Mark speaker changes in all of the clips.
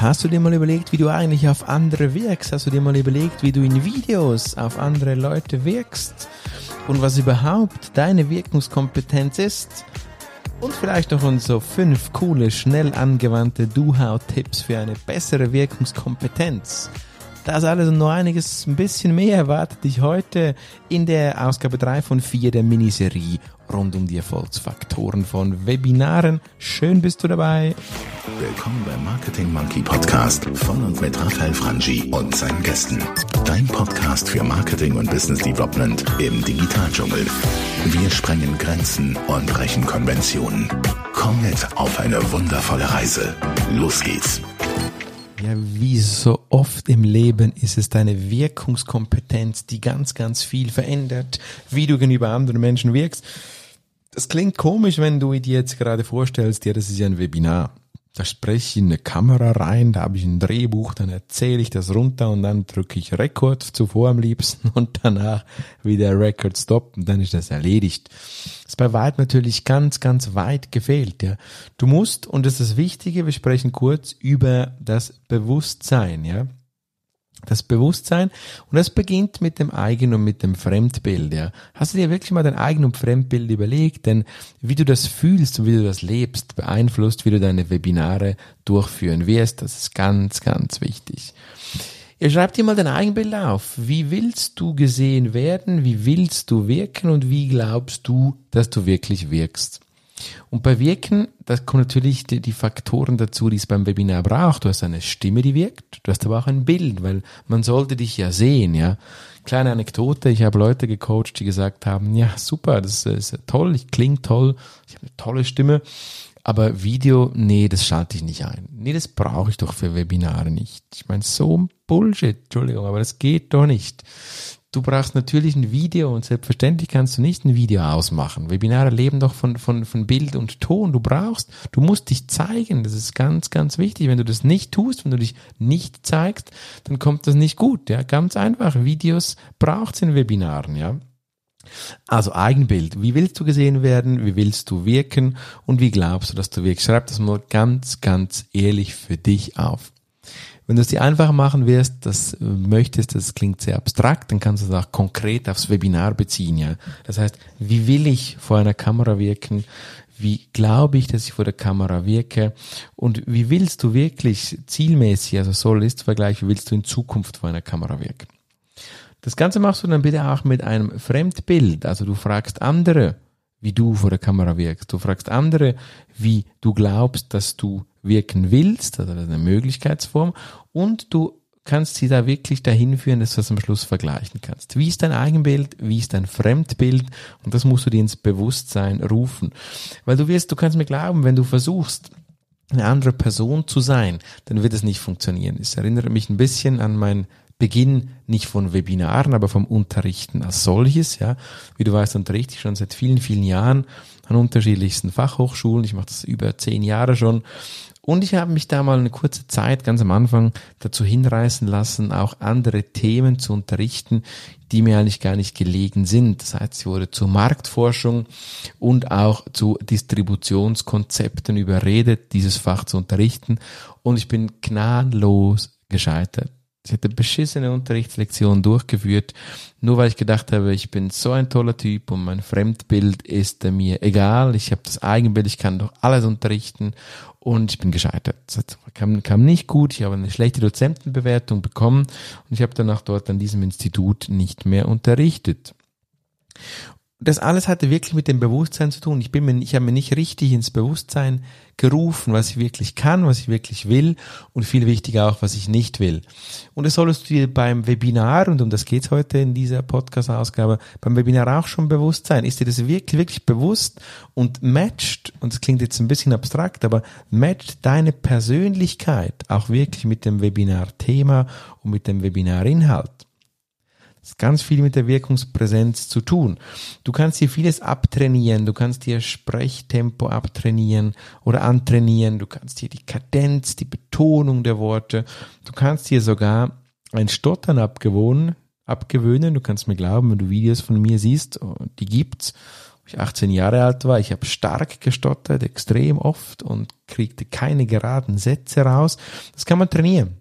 Speaker 1: Hast du dir mal überlegt, wie du eigentlich auf andere wirkst? Hast du dir mal überlegt, wie du in Videos auf andere Leute wirkst? Und was überhaupt deine Wirkungskompetenz ist? Und vielleicht noch unsere fünf coole, schnell angewandte Do-How-Tipps für eine bessere Wirkungskompetenz. Das alles und noch einiges ein bisschen mehr erwartet dich heute in der Ausgabe 3 von 4 der Miniserie rund um die Erfolgsfaktoren von Webinaren. Schön bist du dabei.
Speaker 2: Willkommen beim Marketing Monkey Podcast von und mit Raphael Frangi und seinen Gästen. Dein Podcast für Marketing und Business Development im Digitaldschungel. Wir sprengen Grenzen und brechen Konventionen. Komm mit auf eine wundervolle Reise. Los geht's.
Speaker 1: Ja, wie so oft im Leben ist es deine Wirkungskompetenz, die ganz, ganz viel verändert, wie du gegenüber anderen Menschen wirkst. Das klingt komisch, wenn du dir jetzt gerade vorstellst, ja, das ist ja ein Webinar. Da spreche ich in eine Kamera rein, da habe ich ein Drehbuch, dann erzähle ich das runter und dann drücke ich Rekord zuvor am liebsten und danach wieder Record Stop und dann ist das erledigt. Das ist bei weit natürlich ganz, ganz weit gefehlt. Ja. Du musst, und das ist das Wichtige, wir sprechen kurz über das Bewusstsein. Ja das Bewusstsein und das beginnt mit dem Eigen- und mit dem Fremdbild. Ja. Hast du dir wirklich mal dein Eigen- und Fremdbild überlegt? Denn wie du das fühlst und wie du das lebst, beeinflusst, wie du deine Webinare durchführen wirst. Das ist ganz, ganz wichtig. Ihr schreibt dir mal dein Eigenbild auf. Wie willst du gesehen werden? Wie willst du wirken? Und wie glaubst du, dass du wirklich wirkst? Und bei Wirken, da kommen natürlich die, die, Faktoren dazu, die es beim Webinar braucht. Du hast eine Stimme, die wirkt, du hast aber auch ein Bild, weil man sollte dich ja sehen, ja. Kleine Anekdote, ich habe Leute gecoacht, die gesagt haben, ja, super, das ist toll, ich klinge toll, ich habe eine tolle Stimme, aber Video, nee, das schalte ich nicht ein. Nee, das brauche ich doch für Webinare nicht. Ich meine, so ein Bullshit, Entschuldigung, aber das geht doch nicht. Du brauchst natürlich ein Video und selbstverständlich kannst du nicht ein Video ausmachen. Webinare leben doch von, von, von Bild und Ton. Du brauchst, du musst dich zeigen. Das ist ganz, ganz wichtig. Wenn du das nicht tust, wenn du dich nicht zeigst, dann kommt das nicht gut. Ja, ganz einfach. Videos braucht's in Webinaren, ja. Also Eigenbild. Wie willst du gesehen werden? Wie willst du wirken? Und wie glaubst du, dass du wirkst? Schreib das mal ganz, ganz ehrlich für dich auf. Wenn du es dir einfacher machen wirst, das äh, möchtest, das klingt sehr abstrakt, dann kannst du es auch konkret aufs Webinar beziehen, ja. Das heißt, wie will ich vor einer Kamera wirken? Wie glaube ich, dass ich vor der Kamera wirke? Und wie willst du wirklich zielmäßig, also Soll-Ist-Vergleich, wie willst du in Zukunft vor einer Kamera wirken? Das Ganze machst du dann bitte auch mit einem Fremdbild. Also du fragst andere, wie du vor der Kamera wirkst. Du fragst andere, wie du glaubst, dass du wirken willst, also eine Möglichkeitsform, und du kannst sie da wirklich dahin führen, dass du das am Schluss vergleichen kannst. Wie ist dein Eigenbild? Wie ist dein Fremdbild? Und das musst du dir ins Bewusstsein rufen. Weil du wirst, du kannst mir glauben, wenn du versuchst, eine andere Person zu sein, dann wird es nicht funktionieren. Es erinnert mich ein bisschen an mein Beginn nicht von Webinaren, aber vom Unterrichten als solches. Ja, wie du weißt, unterrichte ich schon seit vielen, vielen Jahren an unterschiedlichsten Fachhochschulen. Ich mache das über zehn Jahre schon und ich habe mich da mal eine kurze Zeit ganz am Anfang dazu hinreißen lassen, auch andere Themen zu unterrichten, die mir eigentlich gar nicht gelegen sind. Das heißt, ich wurde zur Marktforschung und auch zu Distributionskonzepten überredet, dieses Fach zu unterrichten. Und ich bin gnadenlos gescheitert. Ich hätte beschissene Unterrichtslektionen durchgeführt, nur weil ich gedacht habe, ich bin so ein toller Typ und mein Fremdbild ist mir egal. Ich habe das Eigenbild, ich kann doch alles unterrichten und ich bin gescheitert. Das kam, kam nicht gut. Ich habe eine schlechte Dozentenbewertung bekommen und ich habe danach dort an diesem Institut nicht mehr unterrichtet das alles hatte wirklich mit dem Bewusstsein zu tun. Ich bin mir, ich habe mir nicht richtig ins Bewusstsein gerufen, was ich wirklich kann, was ich wirklich will und viel wichtiger auch, was ich nicht will. Und das solltest du dir beim Webinar, und um das geht's heute in dieser Podcast-Ausgabe, beim Webinar auch schon bewusst sein. Ist dir das wirklich, wirklich bewusst und matcht, und das klingt jetzt ein bisschen abstrakt, aber matcht deine Persönlichkeit auch wirklich mit dem Webinar-Thema und mit dem Webinar-Inhalt? Hat ganz viel mit der Wirkungspräsenz zu tun. Du kannst dir vieles abtrainieren, du kannst dir Sprechtempo abtrainieren oder antrainieren, du kannst dir die Kadenz, die Betonung der Worte, du kannst dir sogar ein Stottern abgewohnen, abgewöhnen. Du kannst mir glauben, wenn du Videos von mir siehst, oh, die gibt's. ich 18 Jahre alt war. Ich habe stark gestottert, extrem oft und kriegte keine geraden Sätze raus. Das kann man trainieren.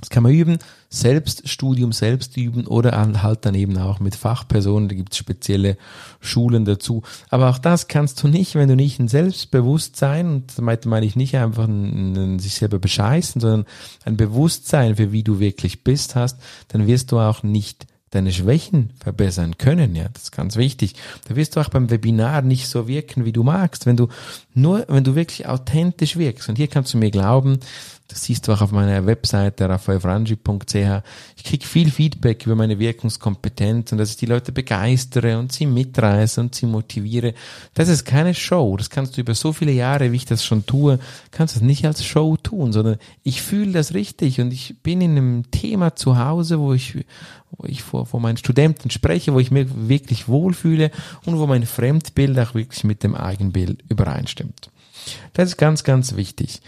Speaker 1: Das kann man üben, Selbststudium selbst üben oder halt dann eben auch mit Fachpersonen, da gibt es spezielle Schulen dazu. Aber auch das kannst du nicht, wenn du nicht ein Selbstbewusstsein, und damit meine ich nicht einfach ein, ein, sich selber bescheißen, sondern ein Bewusstsein für wie du wirklich bist hast, dann wirst du auch nicht deine Schwächen verbessern können, ja, das ist ganz wichtig. Da wirst du auch beim Webinar nicht so wirken, wie du magst, wenn du nur, wenn du wirklich authentisch wirkst. Und hier kannst du mir glauben, das siehst du auch auf meiner Webseite raphaelfrangi.ch. Ich krieg viel Feedback über meine Wirkungskompetenz und dass ich die Leute begeistere und sie mitreiße und sie motiviere. Das ist keine Show. Das kannst du über so viele Jahre, wie ich das schon tue, kannst du das nicht als Show tun, sondern ich fühle das richtig und ich bin in einem Thema zu Hause, wo ich, wo ich vor, vor meinen Studenten spreche, wo ich mir wirklich wohlfühle und wo mein Fremdbild auch wirklich mit dem Eigenbild übereinstimmt. Das ist ganz, ganz wichtig.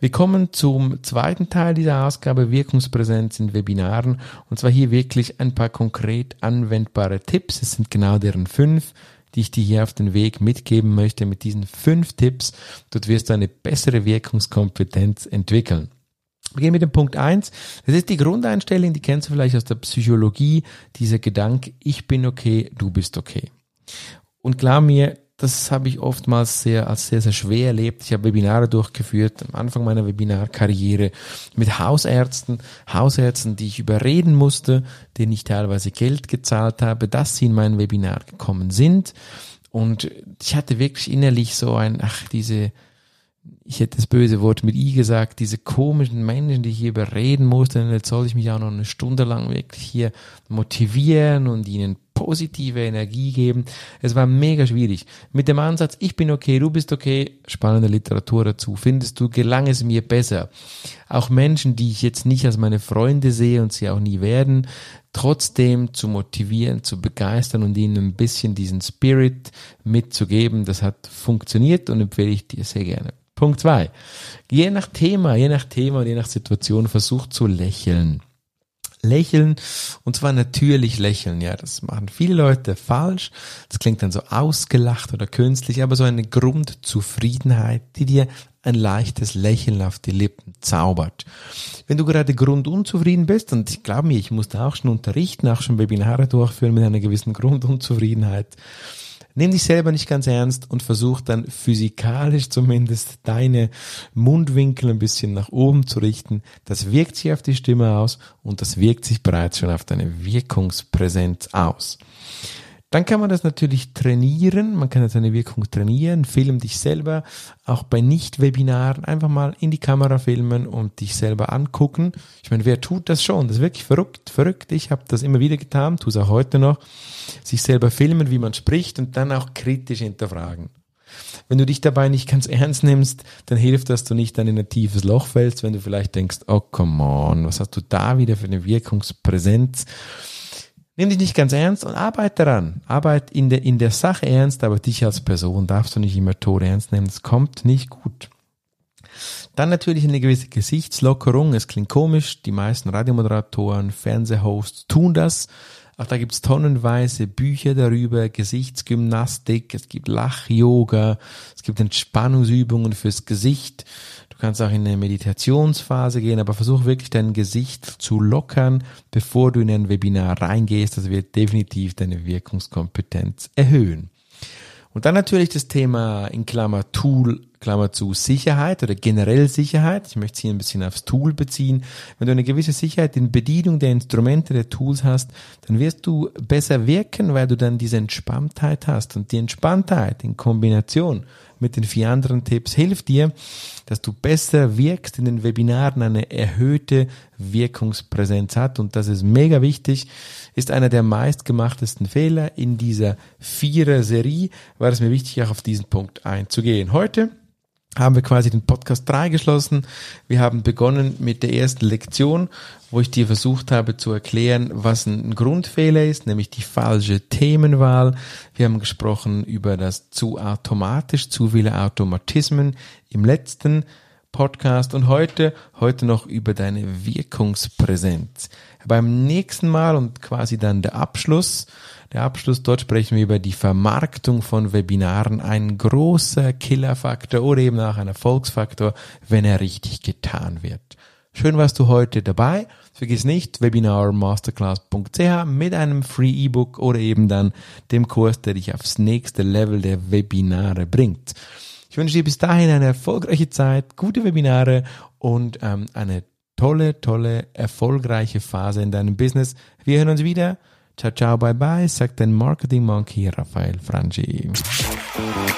Speaker 1: Wir kommen zum zweiten Teil dieser Ausgabe Wirkungspräsenz in Webinaren und zwar hier wirklich ein paar konkret anwendbare Tipps. Es sind genau deren fünf, die ich dir hier auf den Weg mitgeben möchte. Mit diesen fünf Tipps, dort wirst du eine bessere Wirkungskompetenz entwickeln. Wir gehen mit dem Punkt eins. Das ist die Grundeinstellung, die kennst du vielleicht aus der Psychologie, dieser Gedanke, ich bin okay, du bist okay. Und glaub mir, das habe ich oftmals sehr, als sehr, sehr schwer erlebt. Ich habe Webinare durchgeführt am Anfang meiner Webinarkarriere mit Hausärzten, Hausärzten, die ich überreden musste, denen ich teilweise Geld gezahlt habe, dass sie in mein Webinar gekommen sind. Und ich hatte wirklich innerlich so ein, ach, diese, ich hätte das böse Wort mit I gesagt, diese komischen Menschen, die ich hier überreden musste, jetzt soll ich mich auch noch eine Stunde lang wirklich hier motivieren und ihnen positive Energie geben. Es war mega schwierig. Mit dem Ansatz, ich bin okay, du bist okay, spannende Literatur dazu, findest du, gelang es mir besser. Auch Menschen, die ich jetzt nicht als meine Freunde sehe und sie auch nie werden, trotzdem zu motivieren, zu begeistern und ihnen ein bisschen diesen Spirit mitzugeben, das hat funktioniert und empfehle ich dir sehr gerne. Punkt zwei. Je nach Thema, je nach Thema, je nach Situation versucht zu lächeln lächeln und zwar natürlich lächeln. Ja, das machen viele Leute falsch. Das klingt dann so ausgelacht oder künstlich, aber so eine Grundzufriedenheit, die dir ein leichtes Lächeln auf die Lippen zaubert. Wenn du gerade grundunzufrieden bist, und ich glaube mir, ich musste auch schon unterrichten, auch schon Webinare durchführen mit einer gewissen Grundunzufriedenheit, nimm dich selber nicht ganz ernst und versuch dann physikalisch zumindest deine Mundwinkel ein bisschen nach oben zu richten. Das wirkt sich auf die Stimme aus und das wirkt sich bereits schon auf deine Wirkungspräsenz aus. Dann kann man das natürlich trainieren. Man kann seine Wirkung trainieren. Film dich selber. Auch bei Nicht-Webinaren einfach mal in die Kamera filmen und dich selber angucken. Ich meine, wer tut das schon? Das ist wirklich verrückt, verrückt. Ich habe das immer wieder getan, tue es auch heute noch. Sich selber filmen, wie man spricht und dann auch kritisch hinterfragen. Wenn du dich dabei nicht ganz ernst nimmst, dann hilft das, du nicht dann in ein tiefes Loch fällst, wenn du vielleicht denkst, oh come on, was hast du da wieder für eine Wirkungspräsenz? Nimm dich nicht ganz ernst und arbeite daran. Arbeit in der, in der Sache ernst, aber dich als Person darfst du nicht immer tot ernst nehmen. Das kommt nicht gut. Dann natürlich eine gewisse Gesichtslockerung. Es klingt komisch. Die meisten Radiomoderatoren, Fernsehhosts tun das. Auch da gibt's tonnenweise Bücher darüber, Gesichtsgymnastik, es gibt Lach-Yoga, es gibt Entspannungsübungen fürs Gesicht kannst auch in eine Meditationsphase gehen, aber versuch wirklich dein Gesicht zu lockern, bevor du in ein Webinar reingehst. Das wird definitiv deine Wirkungskompetenz erhöhen. Und dann natürlich das Thema in Klammer Tool, Klammer zu Sicherheit oder generell Sicherheit. Ich möchte es hier ein bisschen aufs Tool beziehen. Wenn du eine gewisse Sicherheit in Bedienung der Instrumente, der Tools hast, dann wirst du besser wirken, weil du dann diese Entspanntheit hast. Und die Entspanntheit in Kombination mit den vier anderen Tipps hilft dir, dass du besser wirkst in den Webinaren, eine erhöhte Wirkungspräsenz hat. Und das ist mega wichtig, ist einer der meistgemachtesten Fehler in dieser Vierer-Serie, war es mir wichtig, auch auf diesen Punkt einzugehen. Heute haben wir quasi den Podcast 3 geschlossen. Wir haben begonnen mit der ersten Lektion, wo ich dir versucht habe zu erklären, was ein Grundfehler ist, nämlich die falsche Themenwahl. Wir haben gesprochen über das zu automatisch, zu viele Automatismen. Im letzten Podcast und heute, heute noch über deine Wirkungspräsenz. Beim nächsten Mal und quasi dann der Abschluss, der Abschluss, dort sprechen wir über die Vermarktung von Webinaren, ein großer Killerfaktor oder eben auch ein Erfolgsfaktor, wenn er richtig getan wird. Schön warst du heute dabei. Vergiss nicht webinarmasterclass.ch mit einem Free E-Book oder eben dann dem Kurs, der dich aufs nächste Level der Webinare bringt. Ich wünsche dir bis dahin eine erfolgreiche Zeit, gute Webinare und ähm, eine tolle, tolle, erfolgreiche Phase in deinem Business. Wir hören uns wieder. Ciao, ciao, bye, bye, sagt dein Marketing Monkey Raphael Frangi.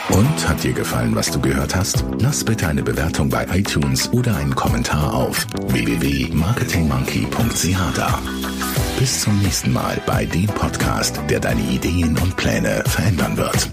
Speaker 2: Und hat dir gefallen, was du gehört hast? Lass bitte eine Bewertung bei iTunes oder einen Kommentar auf www.marketingmonkey.ch da. Bis zum nächsten Mal bei dem Podcast, der deine Ideen und Pläne verändern wird.